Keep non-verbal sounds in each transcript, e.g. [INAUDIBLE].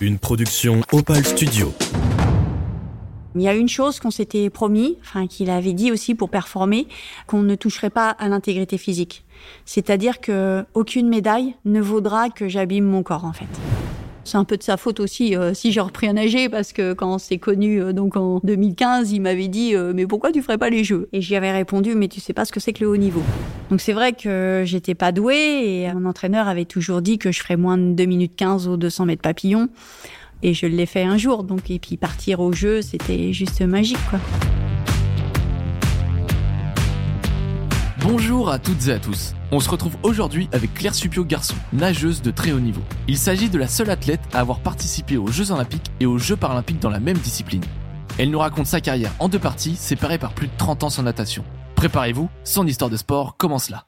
Une production Opal Studio. Il y a une chose qu'on s'était promis, enfin qu'il avait dit aussi pour performer, qu'on ne toucherait pas à l'intégrité physique. C'est-à-dire que aucune médaille ne vaudra que j'abîme mon corps en fait. C'est un peu de sa faute aussi euh, si j'ai repris à nager parce que quand on s'est connu euh, donc en 2015, il m'avait dit euh, mais pourquoi tu ferais pas les jeux? Et j'y avais répondu mais tu sais pas ce que c'est que le haut niveau. Donc c'est vrai que j'étais pas douée et mon entraîneur avait toujours dit que je ferais moins de 2 minutes 15 aux 200 mètres papillon et je l'ai fait un jour donc et puis partir au jeu, c'était juste magique quoi. Bonjour à toutes et à tous. On se retrouve aujourd'hui avec Claire Supio Garçon, nageuse de très haut niveau. Il s'agit de la seule athlète à avoir participé aux Jeux Olympiques et aux Jeux Paralympiques dans la même discipline. Elle nous raconte sa carrière en deux parties, séparées par plus de 30 ans sans natation. Préparez-vous, son histoire de sport commence là.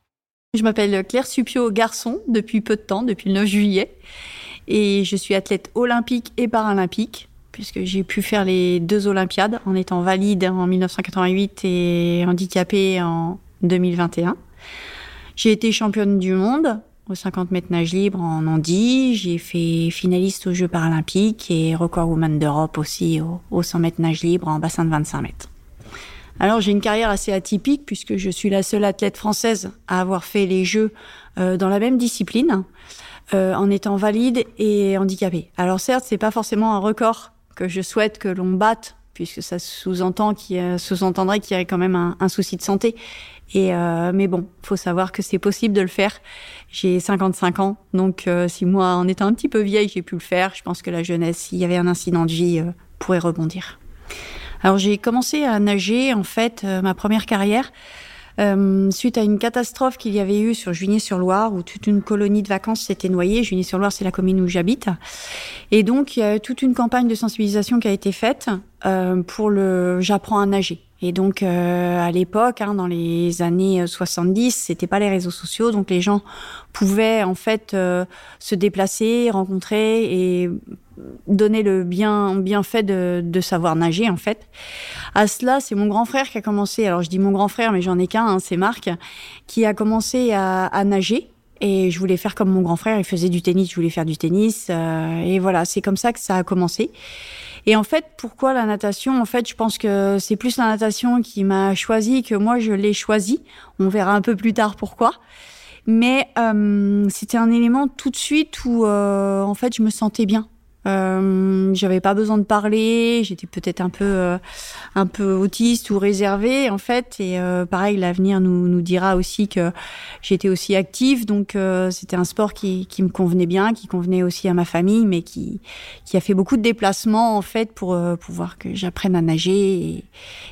Je m'appelle Claire Supio Garçon depuis peu de temps, depuis le 9 juillet. Et je suis athlète olympique et paralympique, puisque j'ai pu faire les deux Olympiades en étant valide en 1988 et handicapée en 2021. J'ai été championne du monde aux 50 mètres nage libre en Andy. J'ai fait finaliste aux Jeux paralympiques et record woman d'Europe aussi aux 100 mètres nage libre en bassin de 25 mètres. Alors j'ai une carrière assez atypique puisque je suis la seule athlète française à avoir fait les Jeux euh, dans la même discipline, euh, en étant valide et handicapée. Alors certes, c'est pas forcément un record que je souhaite que l'on batte puisque ça sous-entendrait qu'il y a quand même un souci de santé. Et euh, mais bon, faut savoir que c'est possible de le faire. J'ai 55 ans, donc euh, si moi, en étant un petit peu vieille, j'ai pu le faire, je pense que la jeunesse, s'il y avait un incident de vie, euh, pourrait rebondir. Alors j'ai commencé à nager en fait euh, ma première carrière euh, suite à une catastrophe qu'il y avait eu sur Juigné-sur-Loire, où toute une colonie de vacances s'était noyée. Juigné-sur-Loire, c'est la commune où j'habite. Et donc, il y a toute une campagne de sensibilisation qui a été faite euh, pour le j'apprends à nager. Et donc, euh, à l'époque, hein, dans les années 70, c'était pas les réseaux sociaux, donc les gens pouvaient en fait euh, se déplacer, rencontrer et donner le bien bienfait de, de savoir nager en fait. À cela, c'est mon grand frère qui a commencé. Alors je dis mon grand frère, mais j'en ai qu'un, hein, c'est Marc, qui a commencé à, à, nager. Et je voulais faire comme mon grand frère, il faisait du tennis, je voulais faire du tennis. Euh, et voilà, c'est comme ça que ça a commencé. Et en fait, pourquoi la natation? En fait, je pense que c'est plus la natation qui m'a choisi que moi je l'ai choisi. On verra un peu plus tard pourquoi. Mais euh, c'était un élément tout de suite où euh, en fait je me sentais bien. Euh, j'avais pas besoin de parler, j'étais peut-être un peu euh, un peu autiste ou réservée en fait et euh, pareil l'avenir nous nous dira aussi que j'étais aussi active donc c'était un sport qui qui me convenait bien, qui convenait aussi à ma famille mais qui qui a fait beaucoup de déplacements en fait pour pouvoir que j'apprenne à nager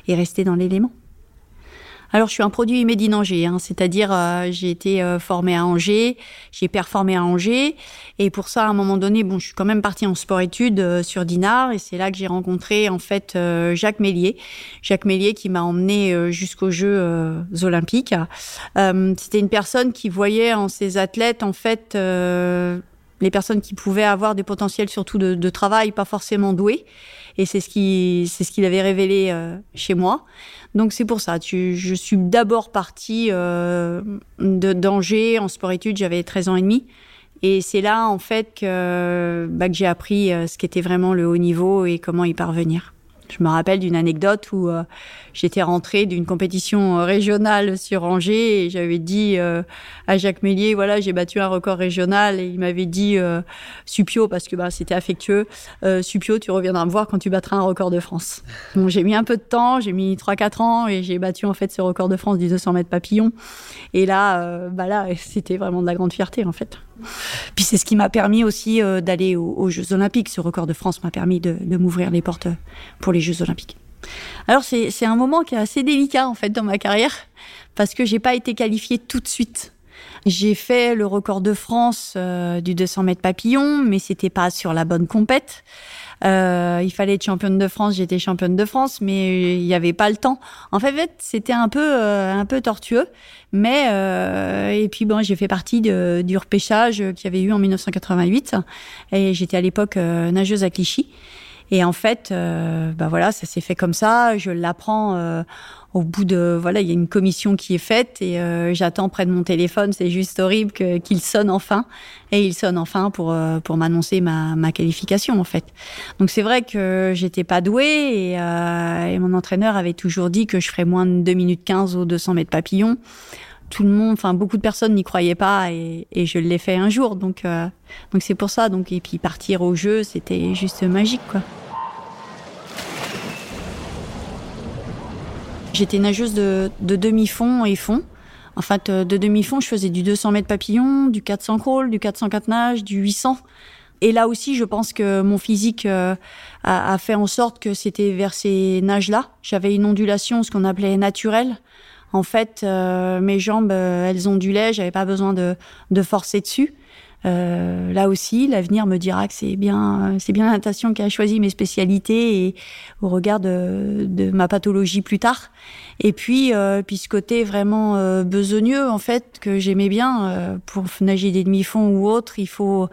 et rester dans l'élément. Alors, je suis un produit Made in Angers, hein, c'est-à-dire euh, j'ai été euh, formée à Angers, j'ai performé à Angers, et pour ça, à un moment donné, bon, je suis quand même partie en sport-études euh, sur Dinard, et c'est là que j'ai rencontré en fait Jacques Mélier, Jacques Mélier qui m'a emmené euh, jusqu'aux Jeux olympiques. C'était une personne qui voyait en ces athlètes en fait les personnes qui pouvaient avoir des potentiels surtout de, de travail, pas forcément doués. Et c'est ce qui, c'est ce qu'il avait révélé euh, chez moi. Donc c'est pour ça. Tu, je suis d'abord partie euh, de d'Angers en sport-études. J'avais 13 ans et demi. Et c'est là en fait que, bah, que j'ai appris euh, ce qu'était vraiment le haut niveau et comment y parvenir. Je me rappelle d'une anecdote où euh, j'étais rentrée d'une compétition euh, régionale sur Angers et j'avais dit euh, à Jacques Mélier, voilà, j'ai battu un record régional et il m'avait dit, Supio, parce que bah, c'était affectueux, Supio, tu reviendras me voir quand tu battras un record de France. Bon, j'ai mis un peu de temps, j'ai mis 3-4 ans et j'ai battu en fait ce record de France du 200 mètres papillon. Et là, bah là, [LAUGHS] c'était vraiment de la grande fierté en fait. Puis c'est ce qui m'a permis aussi d'aller aux, aux, Jeux Olympiques. Ce record de France m'a permis de, de m'ouvrir les portes pour les Jeux Olympiques. Alors c'est un moment qui est assez délicat en fait dans ma carrière parce que j'ai pas été qualifiée tout de suite. J'ai fait le record de France euh, du 200 mètres papillon, mais c'était pas sur la bonne compète. Euh, il fallait être championne de France, j'étais championne de France, mais il n'y avait pas le temps. En fait, c'était un peu euh, un peu tortueux, mais et puis bon, j'ai fait partie de, du repêchage qu'il y avait eu en 1988 et j'étais à l'époque nageuse à Clichy. Et en fait, euh, bah voilà, ça s'est fait comme ça. Je l'apprends euh, au bout de voilà, il y a une commission qui est faite et euh, j'attends près de mon téléphone. C'est juste horrible qu'il sonne enfin et il sonne enfin pour pour m'annoncer ma, ma qualification en fait. Donc c'est vrai que j'étais pas douée et, et, mon entraîneur avait toujours dit que je ferais moins de 2 minutes 15 aux 200 mètres papillon tout le monde, enfin beaucoup de personnes n'y croyaient pas et, je l'ai fait un jour. Donc donc c'est pour ça. Donc et puis partir au jeu, c'était juste magique quoi. J'étais nageuse de, de demi-fond et fond. En fait, euh, de demi-fond, je faisais du 200 mètres papillon, du 400 crawl, du 404 nage, du 800. Et là aussi, je pense que mon physique euh, a, a, fait en sorte que c'était vers ces nages-là. J'avais une ondulation, ce qu'on appelait naturelle. En fait, euh, mes jambes, euh, elles ondulaient, j'avais pas besoin de, de forcer dessus. Euh, là aussi, l'avenir me dira que c'est bien, c'est bien la natation qui a choisi mes spécialités et au regard de, de ma pathologie plus tard. Et puis, euh, puis ce côté vraiment euh, besogneux en fait que j'aimais bien euh, pour nager des demi-fonds ou autre, il faut,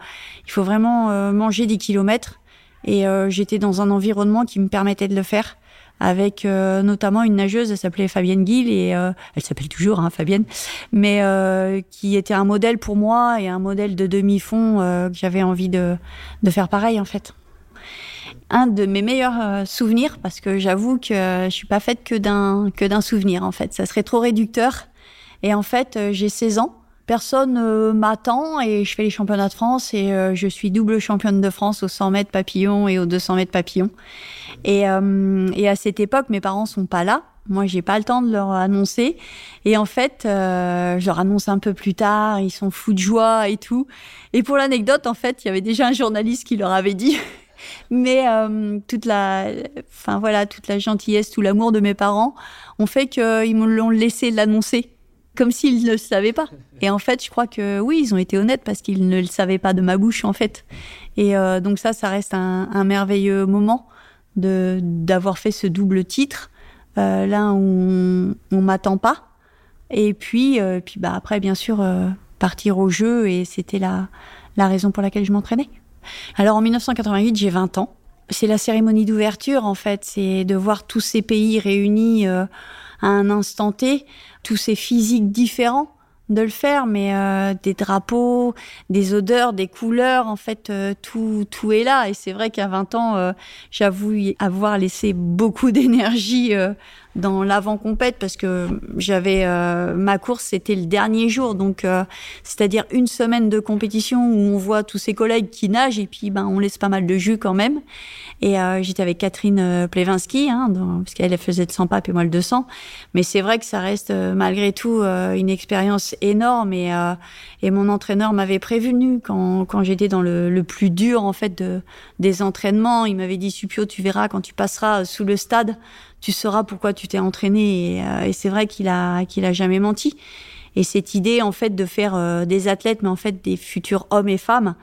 il faut vraiment manger des kilomètres. Et j'étais dans un environnement qui me permettait de le faire avec euh, notamment une nageuse, elle s'appelait Fabienne Gill et euh, elle s'appelle toujours hein, Fabienne, mais euh, qui était un modèle pour moi et un modèle de demi-fond euh, que j'avais envie de, de faire pareil en fait. Un de mes meilleurs euh, souvenirs, parce que j'avoue que je suis pas faite que d'un que d'un souvenir en fait, ça serait trop réducteur. Et en fait, j'ai 16 ans personne euh, m'attend et je fais les championnats de France et euh, je suis double championne de France aux 100 mètres papillon et aux 200 mètres papillon. Et, euh, et à cette époque, mes parents sont pas là. Moi, j'ai pas le temps de leur annoncer. Et en fait, euh, je leur annonce un peu plus tard. Ils sont fous de joie et tout. Et pour l'anecdote, en fait, il y avait déjà un journaliste qui leur avait dit. [LAUGHS] Mais euh, toute la, enfin voilà, toute la gentillesse, tout l'amour de mes parents ont fait qu'ils me l'ont laissé l'annoncer comme s'ils ne le savaient pas. Et en fait, je crois que oui, ils ont été honnêtes parce qu'ils ne le savaient pas de ma bouche, en fait. Et euh, donc ça, ça reste un, merveilleux moment de d'avoir fait ce double titre, euh, là où on, on m'attend pas. Et puis, euh, puis bah après, bien sûr, euh, partir au jeu, et c'était la, la raison pour laquelle je m'entraînais. Alors en 1988, j'ai 20 ans. C'est la cérémonie d'ouverture, en fait. C'est de voir tous ces pays réunis à un instant T, tous ces physiques différents de le faire, mais euh, des drapeaux, des odeurs, des couleurs, en fait, euh, tout, tout est là. Et c'est vrai qu'à 20 ans, euh, j'avoue avoir laissé beaucoup [LAUGHS] d'énergie euh, dans l'avant-compète parce que j'avais euh, ma course, c'était le dernier jour, donc euh, c'est-à-dire une semaine de compétition où on voit tous ses collègues qui nagent et puis ben on laisse pas mal de jus quand même. Et euh, j'étais avec Catherine Plevinski, hein, parce qu'elle faisait le 100 pape et moi le 200. Mais c'est vrai que ça reste malgré tout une expérience énorme et, mon entraîneur m'avait prévenu quand, j'étais dans le, plus dur en fait de, des entraînements. Il m'avait dit Supio, tu verras quand tu passeras sous le stade, tu sauras pourquoi tu t'es entraîné. Et, euh, et c'est vrai qu'il a qu'il a jamais menti. Et cette idée en fait de faire euh, des athlètes, mais en fait des futurs hommes et femmes.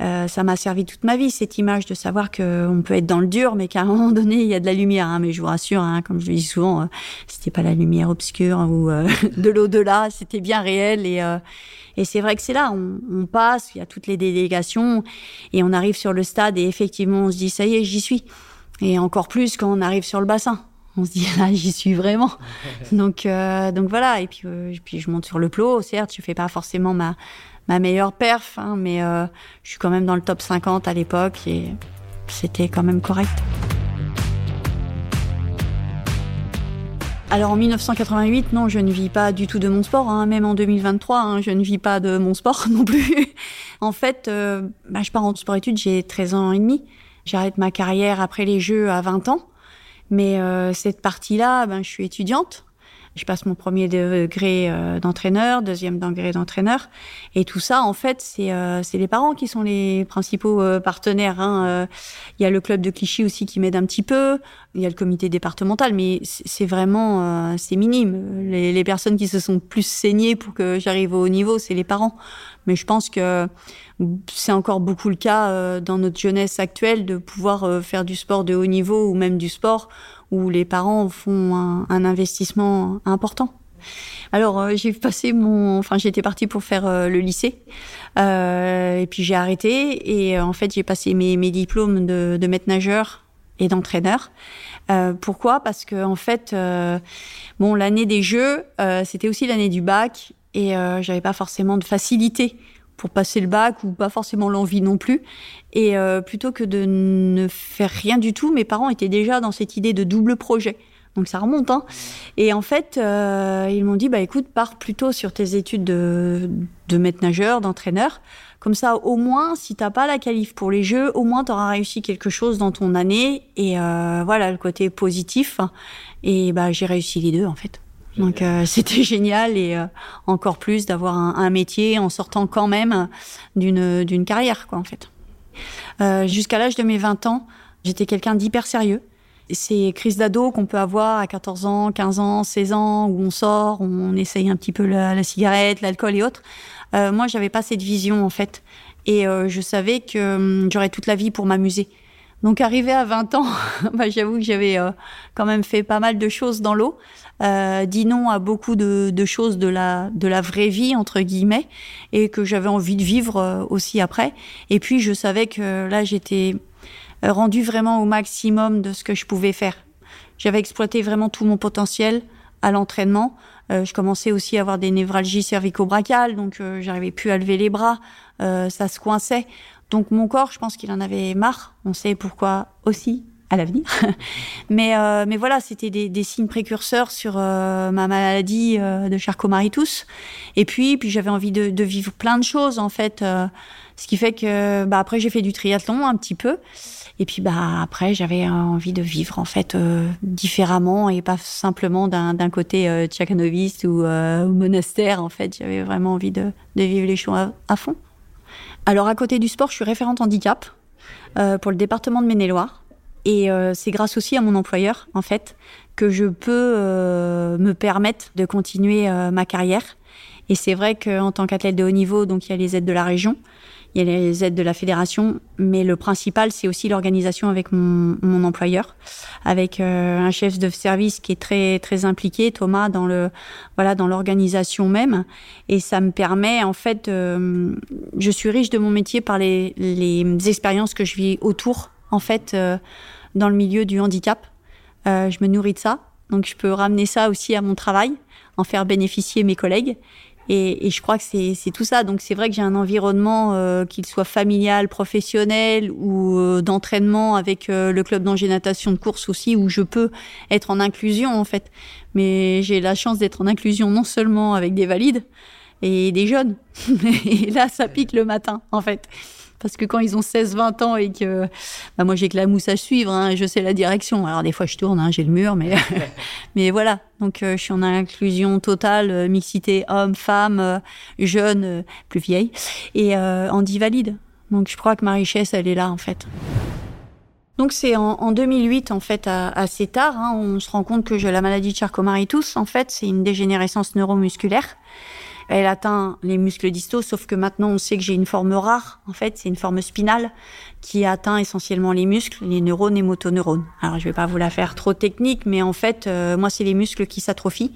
Euh, ça m'a servi toute ma vie, cette image de savoir qu'on peut être dans le dur, mais qu'à un moment donné, il y a de la lumière. Hein. Mais je vous rassure, hein, comme je le dis souvent, euh, c'était pas la lumière obscure ou euh, [LAUGHS] de l'au-delà, c'était bien réel. Et, euh, et c'est vrai que c'est là, on, on, passe, il y a toutes les délégations, et on arrive sur le stade, et effectivement, on se dit, ça y est, j'y suis. Et encore plus quand on arrive sur le bassin. On se dit, [LAUGHS] là, j'y suis vraiment. [LAUGHS] donc, euh, donc voilà, et puis, puis je monte sur le plot, certes, je fais pas forcément ma ma meilleure perf, hein, mais euh, je suis quand même dans le top 50 à l'époque et c'était quand même correct. Alors en 1988, non, je ne vis pas du tout de mon sport, hein, même en 2023, hein, je ne vis pas de mon sport [LAUGHS] non plus. en fait, euh, bah, je pars en sport-études, j'ai 13 ans et demi. J'arrête ma carrière après les Jeux à 20 ans. Mais euh, cette partie-là, ben, je suis étudiante, je passe mon premier degré euh, d'entraîneur, deuxième degré d'entraîneur. Et tout ça, en fait, c'est euh, les parents qui sont les principaux euh, partenaires. Hein. Euh, il y a le club de Clichy aussi qui m'aide un petit peu. Il y a le comité départemental, mais c'est vraiment, euh, c'est minime. Les, personnes qui se sont plus saignées pour que j'arrive au haut niveau, c'est les parents. Mais je pense que c'est encore beaucoup le cas dans notre jeunesse actuelle de pouvoir faire du sport de haut niveau ou même du sport où les parents font un, un investissement important. Alors euh, j'ai passé mon, enfin j'étais partie pour faire euh, le lycée euh, et puis j'ai arrêté et en fait j'ai passé mes, mes diplômes de, de maître nageur et d'entraîneur. Euh, pourquoi? Parce que en fait, euh, bon, l'année des Jeux, euh, c'était aussi l'année du bac et euh, j'avais pas forcément de facilité pour passer le bac ou pas forcément l'envie non plus. Et euh, plutôt que de ne faire rien du tout, mes parents étaient déjà dans cette idée de double projet. Donc ça remonte. Hein. Et en fait, euh, ils m'ont dit, bah écoute, pars plutôt sur tes études de, de maître nageur, d'entraîneur. Comme ça, au moins, si t'as pas la qualif pour les Jeux, au moins t'auras réussi quelque chose dans ton année. Et euh, voilà, le côté positif. Et bah j'ai réussi les deux en fait. Donc euh, [LAUGHS] c'était génial et euh, encore plus d'avoir un, un métier en sortant quand même d'une d'une carrière quoi en fait. Euh, Jusqu'à l'âge de mes 20 ans, j'étais quelqu'un d'hyper sérieux. Ces crises d'ado qu'on peut avoir à 14 ans, 15 ans, 16 ans, où on sort, on essaye un petit peu la, la cigarette, l'alcool et autres. Euh, moi, j'avais pas cette vision en fait, et euh, je savais que hum, j'aurais toute la vie pour m'amuser. Donc, arrivé à 20 ans, [LAUGHS] bah, j'avoue que j'avais euh, quand même fait pas mal de choses dans l'eau, euh, dit non à beaucoup de, de choses de la de la vraie vie entre guillemets, et que j'avais envie de vivre euh, aussi après. Et puis, je savais que là, j'étais euh, rendu vraiment au maximum de ce que je pouvais faire. J'avais exploité vraiment tout mon potentiel à l'entraînement. Euh, je commençais aussi à avoir des névralgies cervico-brachiales, donc euh, j'arrivais plus à lever les bras, euh, ça se coinçait. Donc mon corps, je pense qu'il en avait marre. On sait pourquoi aussi à l'avenir. [LAUGHS] mais euh, mais voilà, c'était des, des signes précurseurs sur euh, ma maladie euh, de Charcot-Marie-Tous. Et puis puis j'avais envie de, de vivre plein de choses en fait, euh, ce qui fait que bah après j'ai fait du triathlon un petit peu. Et puis bah après j'avais envie de vivre en fait euh, différemment et pas simplement d'un côté euh, tchakanoviste ou, euh, ou monastère en fait. J'avais vraiment envie de, de vivre les choses à fond. Alors à côté du sport, je suis référente handicap euh, pour le département de Maine-et-Loire. Et euh, c'est grâce aussi à mon employeur, en fait, que je peux euh, me permettre de continuer ma carrière. Et c'est vrai qu'en tant qu'athlète de haut niveau, donc il y a les aides de la région, il y a les aides de la fédération, mais le principal, c'est aussi l'organisation avec mon, employeur, avec euh, un chef de service qui est très très impliqué, Thomas, dans le voilà dans l'organisation même, et ça me permet en fait, euh, je suis riche de mon métier par les, les expériences que je vis autour, en fait, euh, dans le milieu du handicap. Je me nourris de ça, donc je peux ramener ça aussi à mon travail, en faire bénéficier mes collègues. Et, et je crois que c'est tout ça. Donc c'est vrai que j'ai un environnement, euh, qu'il soit familial, professionnel ou euh, d'entraînement avec euh, le club d'Angers Natation de course aussi, où je peux être en inclusion en fait. Mais j'ai la chance d'être en inclusion non seulement avec des valides et des jeunes. [LAUGHS] et là, ça pique le matin en fait. Parce que quand ils ont 16-20 ans et que bah moi j'ai que la mousse à suivre, hein, je sais la direction. Alors des fois je tourne, hein, j'ai le mur, mais [LAUGHS] [LAUGHS] mais voilà. Donc euh, je suis en inclusion totale, euh, mixité homme, femme, euh, jeune, euh, plus vieille et euh, handi valide. Donc je crois que ma richesse elle est là en fait. Donc c'est en, en 2008 en fait assez tard, hein, on se rend compte que j'ai la maladie de Charcot-Marie-Tooth. En fait c'est une dégénérescence neuromusculaire. Elle atteint les muscles distaux, sauf que maintenant on sait que j'ai une forme rare. En fait, c'est une forme spinale qui atteint essentiellement les muscles, les neurones et motoneurones. Alors je vais pas vous la faire trop technique, mais en fait, euh, moi c'est les muscles qui s'atrophient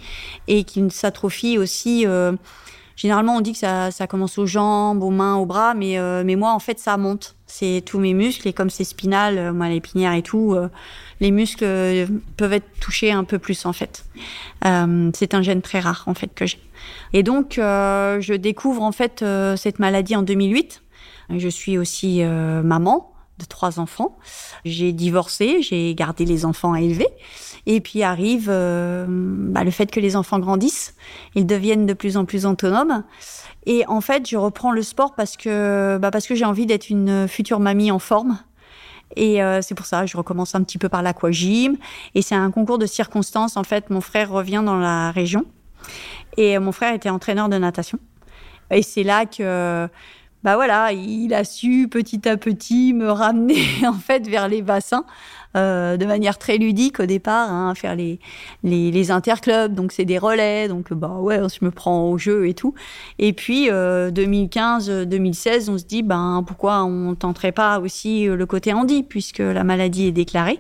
et qui s'atrophient aussi. euh, généralement, on dit que ça, ça commence aux jambes, aux mains, aux bras, mais euh, mais moi en fait ça monte. C'est tous mes muscles et comme c'est spinal, euh, moi l'épinière et tout, euh, les muscles euh, peuvent être touchés un peu plus en fait. Euh, c'est un gène très rare en fait que j'ai. Et donc, euh, je découvre en fait euh, cette maladie en 2008. Je suis aussi euh, maman de trois enfants. J'ai divorcé, j'ai gardé les enfants à élever. Et puis arrive bah, le fait que les enfants grandissent, ils deviennent de plus en plus autonomes. Et en fait, je reprends le sport parce que, bah, que j'ai envie d'être une future mamie en forme. Et c'est pour ça, je recommence un petit peu par l'aquagym. Et c'est un concours de circonstances. En fait, mon frère revient dans la région. Et euh, mon frère était entraîneur de natation. Et c'est là que, bah voilà, il a su petit à petit me ramener [LAUGHS] en fait vers les bassins euh, de manière très ludique au départ, hein, faire les, les, interclubs, donc c'est des relais, donc bah ouais, je me prends au jeu et tout. Et puis euh, 2015-2016, on se dit ben pourquoi on tenterait pas aussi euh, le côté handi puisque la maladie est déclarée.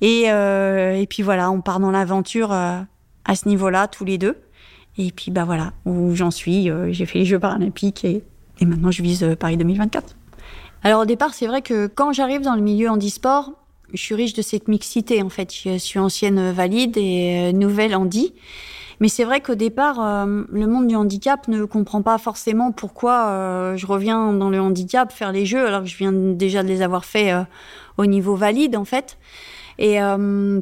Et, euh, et puis voilà, on part dans l'aventure euh, à ce niveau-là tous les deux. Et puis bah voilà où j'en suis. euh, J'ai fait les Jeux paralympiques et, maintenant je vise euh, Paris 2024. Alors au départ, c'est vrai que quand j'arrive dans le milieu handisport, je suis riche de cette mixité en fait. Je suis ancienne valide et nouvelle handi. Mais c'est vrai qu'au départ, euh, le monde du handicap ne comprend pas forcément pourquoi euh, je reviens dans le handicap faire les jeux alors que je viens déjà de les avoir faits euh, au niveau valide en fait. Et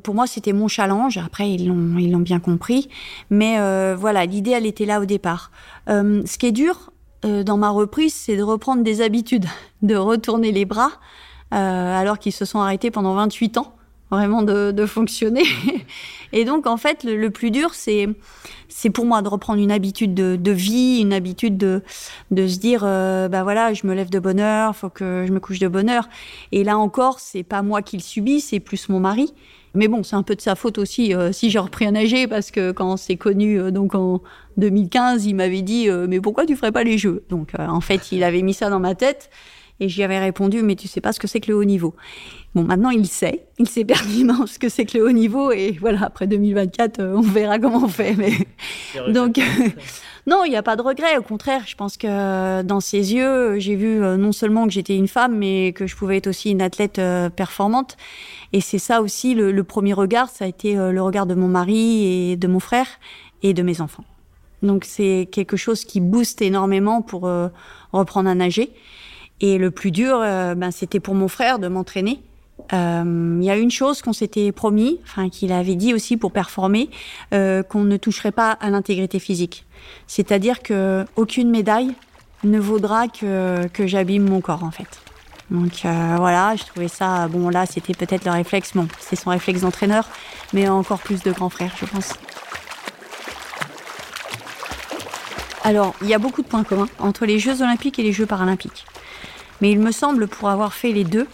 pour moi, c'était mon challenge. Après, ils l'ont, ils l'ont bien compris. Mais voilà, l'idée, elle était là au départ. ce qui est dur dans ma reprise, c'est de reprendre des habitudes, [LAUGHS] de retourner les bras, alors qu'ils se sont arrêtés pendant 28 ans vraiment de, fonctionner. [LAUGHS] Et donc, en fait, le, plus dur, c'est c'est pour moi de reprendre une habitude de, vie, une habitude de, de se dire, euh, bah voilà, je me lève de bonne heure, faut que je me couche de bonne heure. Et là encore, c'est pas moi qui le subis, c'est plus mon mari. Mais bon, c'est un peu de sa faute aussi euh, si j'ai repris à nager parce que quand c'est connu, euh, donc en 2015, il m'avait dit mais pourquoi tu ferais pas les jeux? Donc en fait, il avait mis ça dans ma tête et j'y avais répondu mais tu sais pas ce que c'est que le haut niveau. Bon, maintenant, il sait. Il sait pertinemment ce que c'est que le haut niveau. Et voilà, après 2024, euh, on verra comment on fait. Mais... Donc, [LAUGHS] non, il n'y a pas de regret. Au contraire, je pense que euh, dans ses yeux, j'ai vu euh, non seulement que j'étais une femme, mais que je pouvais être aussi une athlète performante. Et c'est ça aussi, le, premier regard, ça a été le regard de mon mari et de mon frère et de mes enfants. Donc, c'est quelque chose qui booste énormément pour reprendre à nager. Et le plus dur, ben, c'était pour mon frère de m'entraîner euh, il y a une chose qu'on s'était promis, enfin qu'il avait dit aussi pour performer, euh, qu'on ne toucherait pas à l'intégrité physique. C'est-à-dire que aucune médaille ne vaudra que, que j'abîme mon corps en fait. Donc euh, voilà, je trouvais ça bon là c'était peut-être le réflexe, bon c'est son réflexe d'entraîneur, mais encore plus de grand frère je pense. Alors il y a beaucoup de points communs entre les Jeux olympiques et les Jeux paralympiques, mais il me semble pour avoir fait les deux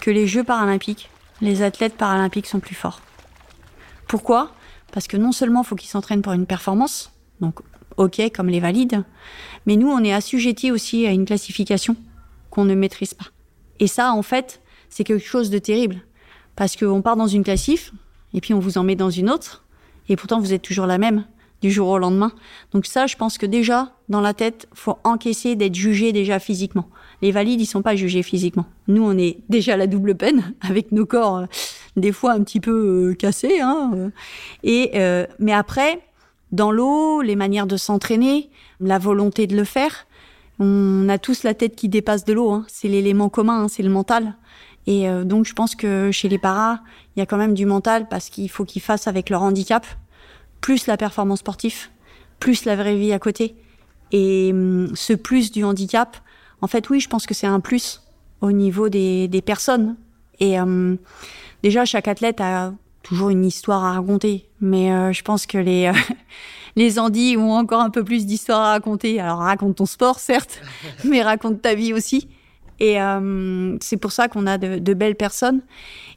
que les Jeux paralympiques, les athlètes paralympiques sont plus forts. Pourquoi? Parce que non seulement faut qu'ils s'entraînent pour une performance, donc ok comme les valides, mais nous on est assujettis aussi à une classification qu'on ne maîtrise pas. Et ça en fait c'est quelque chose de terrible parce qu'on part dans une classif et puis on vous en met dans une autre et pourtant vous êtes toujours la même du jour au lendemain. Donc ça, je pense que déjà, dans la tête, faut encaisser d'être jugé déjà physiquement. Les valides, ils sont pas jugés physiquement. Nous, on est déjà la double peine, [LAUGHS] avec nos corps euh, des fois un petit peu euh, cassés. Hein, euh. et, mais après, dans l'eau, les manières de s'entraîner, la volonté de le faire, on a tous la tête qui dépasse de l'eau. Hein. C'est l'élément commun, hein, c'est le mental. Et donc, je pense que chez les paras, il y a quand même du mental parce qu'il faut qu'ils fassent avec leur handicap plus la performance sportive, plus la vraie vie à côté. Et hum, ce plus du handicap, en fait, oui, je pense que c'est un plus au niveau des, des personnes. Et hum, déjà, chaque athlète a toujours une histoire à raconter. Mais euh, je pense que les, euh, [LAUGHS] les Andis ont encore un peu plus d'histoire à raconter. Alors, raconte ton sport, certes, [LAUGHS] mais raconte ta vie aussi. Et hum, c'est pour ça qu'on a de, de, belles personnes.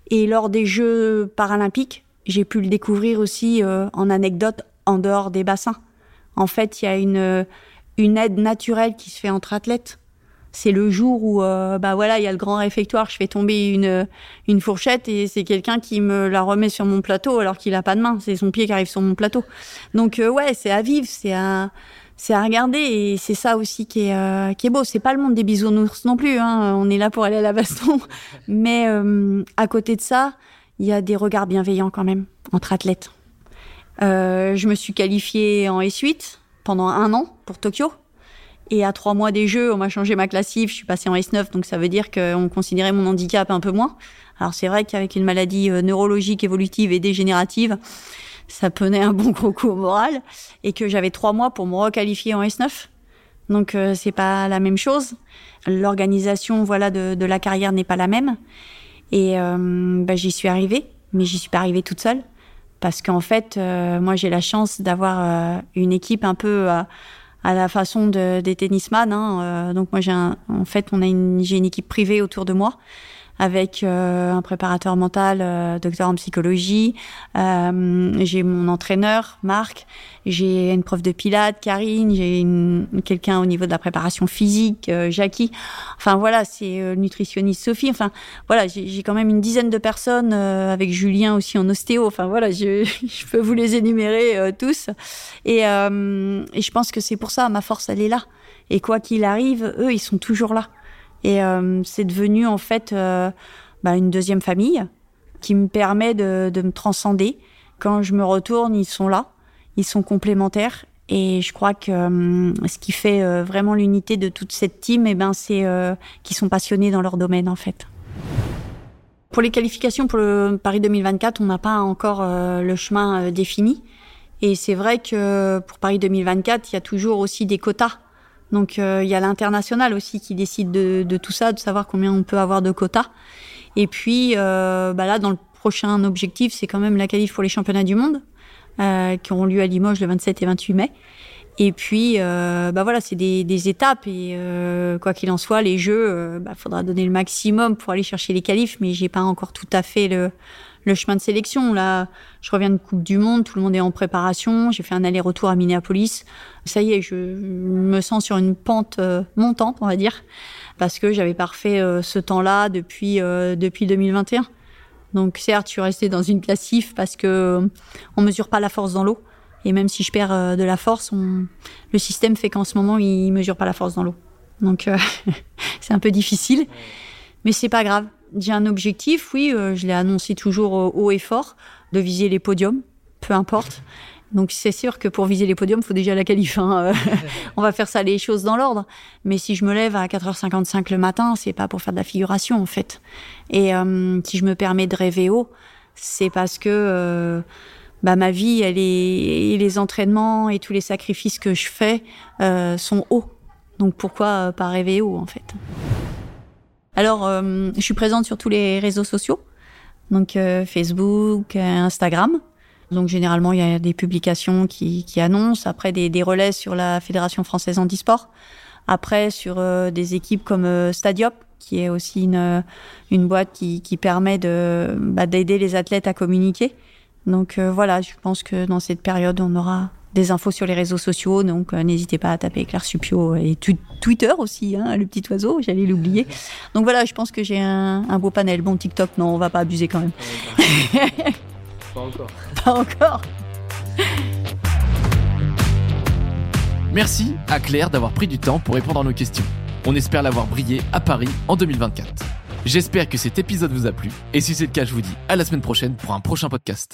Et lors des Jeux paralympiques, j'ai pu le découvrir aussi euh, en anecdote en dehors des bassins. En fait, il y a une, une aide naturelle qui se fait entre athlètes. C'est le jour où, euh, bah voilà, il y a le grand réfectoire, je fais tomber une, une fourchette et c'est quelqu'un qui me la remet sur mon plateau alors qu'il a pas de main. C'est son pied qui arrive sur mon plateau. Donc euh, ouais, c'est à vivre, c'est à, c'est à regarder et c'est ça aussi qui est, qui est beau. C'est pas le monde des bisounours non plus. Hein. On est là pour aller à la baston, [LAUGHS] mais à côté de ça, il y a des regards bienveillants quand même entre athlètes. Euh, je me suis qualifiée en S8 pendant un an pour Tokyo. Et à trois mois des Jeux, on m'a changé ma classif, je suis passée en S9, donc ça veut dire qu'on considérait mon handicap un peu moins. Alors c'est vrai qu'avec une maladie euh, neurologique évolutive et dégénérative, ça prenait un bon gros coup au moral, et que j'avais trois mois pour me requalifier en S9. Donc euh, c'est pas la même chose. L'organisation, voilà, de, la carrière n'est pas la même. Et euh, bah, j'y suis arrivée, mais j'y suis pas arrivée toute seule. Parce qu'en fait, euh, moi, j'ai la chance d'avoir euh, une équipe un peu à la façon de, des tennisman. Hein. donc moi, j'ai en fait, on a une, j'ai une équipe privée autour de moi avec euh, un préparateur mental, euh, docteur en psychologie. Euh, j'ai mon entraîneur, Marc. J'ai une prof de pilates, Karine. J'ai quelqu'un au niveau de la préparation physique, Jackie. Enfin voilà, c'est nutritionniste Sophie. Enfin voilà, j'ai quand même une dizaine de personnes avec Julien aussi en ostéo. Enfin voilà, je, [LAUGHS] je peux vous les énumérer tous. Et, et je pense que c'est pour ça, ma force, elle est là. Et quoi qu'il arrive, eux, ils sont toujours là. Et euh, c'est devenu en fait, euh, bah, une deuxième famille qui me permet de, me transcender. Quand je me retourne, ils sont là, ils sont complémentaires et je crois que euh, ce qui fait vraiment l'unité de toute cette team, eh ben, c'est qu'ils sont passionnés dans leur domaine, en fait. Pour les qualifications pour le Paris 2024, on n'a pas encore le chemin défini. Et c'est vrai que pour Paris 2024, il y a toujours aussi des quotas. Donc il y a l'international aussi qui décide de, de, tout ça, de savoir combien on peut avoir de quotas. Et puis bah là, dans le prochain objectif, c'est quand même la qualif pour les championnats du monde. Euh, qui auront lieu à Limoges le 27 et 28 mai. Et puis, euh, bah voilà, c'est des, des, étapes et euh, quoi qu'il en soit, les jeux, euh, bah, faudra donner le maximum pour aller chercher les qualifs, mais j'ai pas encore tout à fait le, le chemin de sélection. Là, je reviens de Coupe du Monde, tout le monde est en préparation. J'ai fait un aller-retour à Minneapolis. Ça y est, je me sens sur une pente euh, montante, on va dire, parce que j'avais parfait ce temps-là depuis depuis 2021. Donc certes, je suis restée dans une classif parce que euh, on mesure pas la force dans l'eau. Et même si je perds euh, de la force, on... le système fait qu'en ce moment, il mesure pas la force dans l'eau. Donc euh, [LAUGHS] c'est un peu difficile, mais c'est pas grave. J'ai un objectif, oui, je l'ai annoncé toujours haut et fort, de viser les podiums, peu importe. Donc c'est sûr que pour viser les podiums, il faut déjà la qualif. Hein. [LAUGHS] [LAUGHS] On va faire ça les choses dans l'ordre. Mais si je me lève à 4h55 le matin, c'est pas pour faire de la figuration en fait. Et euh, si je me permets de rêver haut, c'est parce que euh, bah, ma vie, elle est, et les entraînements et tous les sacrifices que je fais euh, sont hauts. Donc pourquoi pas rêver haut en fait? Alors, euh, je suis présente sur tous les réseaux sociaux, donc euh, Facebook, Instagram. Donc généralement, il y a des publications qui, qui annoncent, après des, des, relais sur la Fédération française handisport, après sur euh, des équipes comme euh, Stadiop, qui est aussi une, euh, une boîte qui, qui permet de bah, d'aider les athlètes à communiquer. Donc euh, voilà, je pense que dans cette période, on aura des infos sur les réseaux sociaux, donc euh, n'hésitez pas à taper Claire Supio et Twitter aussi, hein, le petit oiseau, j'allais l'oublier. Donc voilà, je pense que j'ai un, un beau panel. Bon, TikTok, non, on va pas abuser quand même. Pas encore. [LAUGHS] Pas encore. Merci à Claire d'avoir pris du temps pour répondre à nos questions. On espère l'avoir brillé à Paris en 2024. J'espère que cet épisode vous a plu, et si c'est le cas, je vous dis à la semaine prochaine pour un prochain podcast.